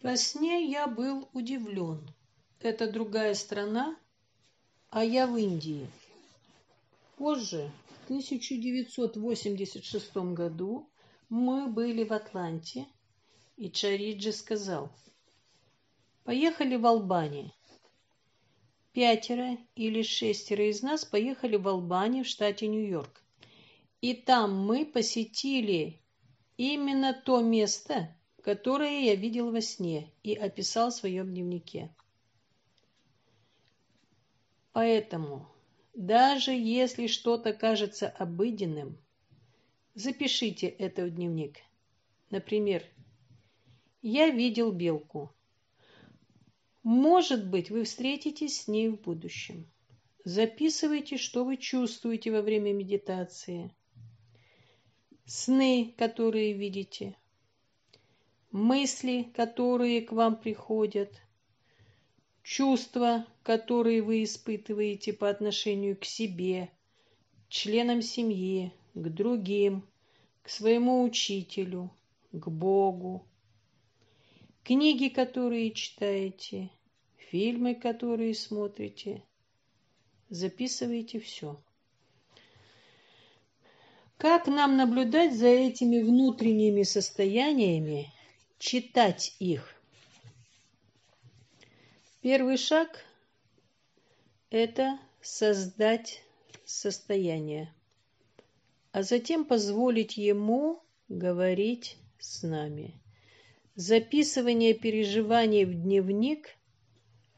Во сне я был удивлен. Это другая страна, а я в Индии. Позже, в 1986 году, мы были в Атланте, и Чариджи сказал, «Поехали в Албанию». Пятеро или шестеро из нас поехали в Албанию в штате Нью-Йорк. И там мы посетили именно то место, которое я видел во сне и описал в своем дневнике. Поэтому, даже если что-то кажется обыденным, запишите это в дневник. Например, «Я видел белку». Может быть, вы встретитесь с ней в будущем. Записывайте, что вы чувствуете во время медитации. Сны, которые видите – мысли, которые к вам приходят, чувства, которые вы испытываете по отношению к себе, членам семьи, к другим, к своему учителю, к Богу, книги, которые читаете, фильмы, которые смотрите. Записывайте все. Как нам наблюдать за этими внутренними состояниями читать их. Первый шаг – это создать состояние, а затем позволить ему говорить с нами. Записывание переживаний в дневник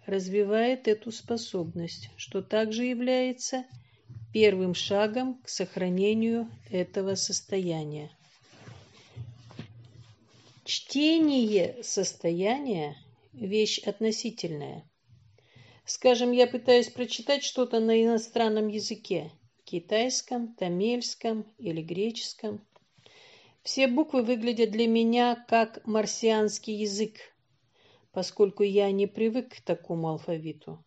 развивает эту способность, что также является первым шагом к сохранению этого состояния. Чтение состояния – вещь относительная. Скажем, я пытаюсь прочитать что-то на иностранном языке – китайском, тамильском или греческом. Все буквы выглядят для меня как марсианский язык, поскольку я не привык к такому алфавиту.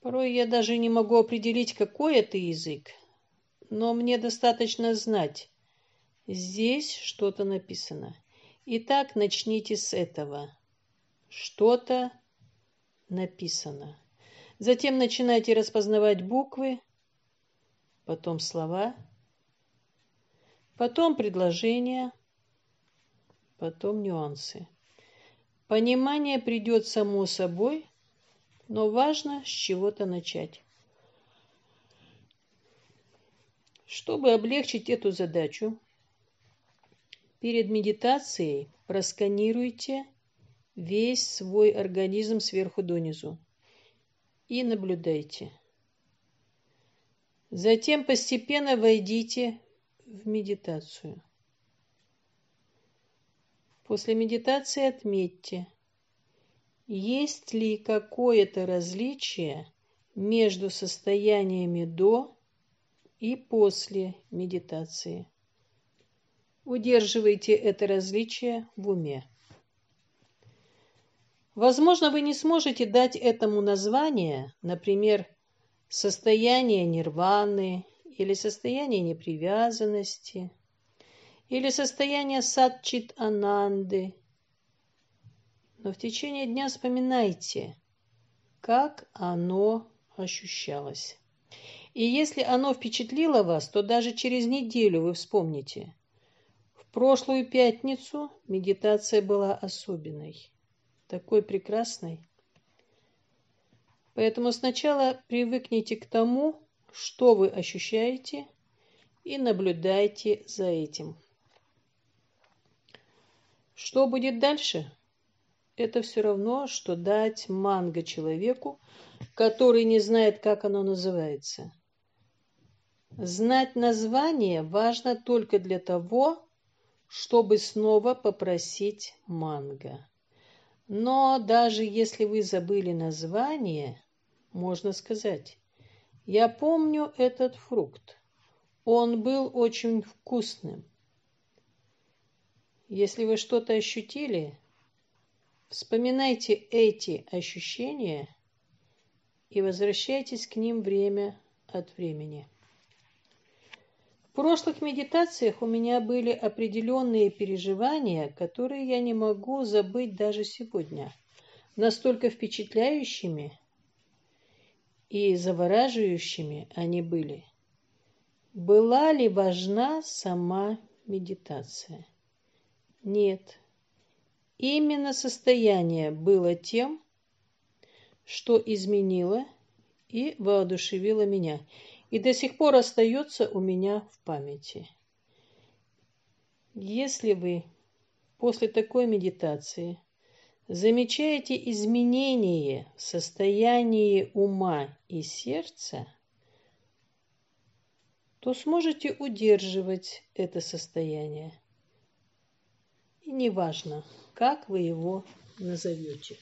Порой я даже не могу определить, какой это язык, но мне достаточно знать, Здесь что-то написано. Итак, начните с этого. Что-то написано. Затем начинайте распознавать буквы, потом слова, потом предложения, потом нюансы. Понимание придет само собой, но важно с чего-то начать. Чтобы облегчить эту задачу, Перед медитацией просканируйте весь свой организм сверху донизу и наблюдайте. Затем постепенно войдите в медитацию. После медитации отметьте, есть ли какое-то различие между состояниями до и после медитации. Удерживайте это различие в уме. Возможно, вы не сможете дать этому название, например, состояние нирваны или состояние непривязанности или состояние садчит ананды. Но в течение дня вспоминайте, как оно ощущалось. И если оно впечатлило вас, то даже через неделю вы вспомните, прошлую пятницу медитация была особенной, такой прекрасной. Поэтому сначала привыкните к тому, что вы ощущаете, и наблюдайте за этим. Что будет дальше? Это все равно, что дать манго человеку, который не знает, как оно называется. Знать название важно только для того, чтобы снова попросить манго. Но даже если вы забыли название, можно сказать, я помню этот фрукт. Он был очень вкусным. Если вы что-то ощутили, вспоминайте эти ощущения и возвращайтесь к ним время от времени. Прошлых медитациях у меня были определенные переживания, которые я не могу забыть даже сегодня. Настолько впечатляющими и завораживающими они были. Была ли важна сама медитация? Нет. Именно состояние было тем, что изменило и воодушевило меня, и до сих пор остается у меня в памяти. Если вы после такой медитации замечаете изменение в состоянии ума и сердца, то сможете удерживать это состояние. И неважно, как вы его назовете.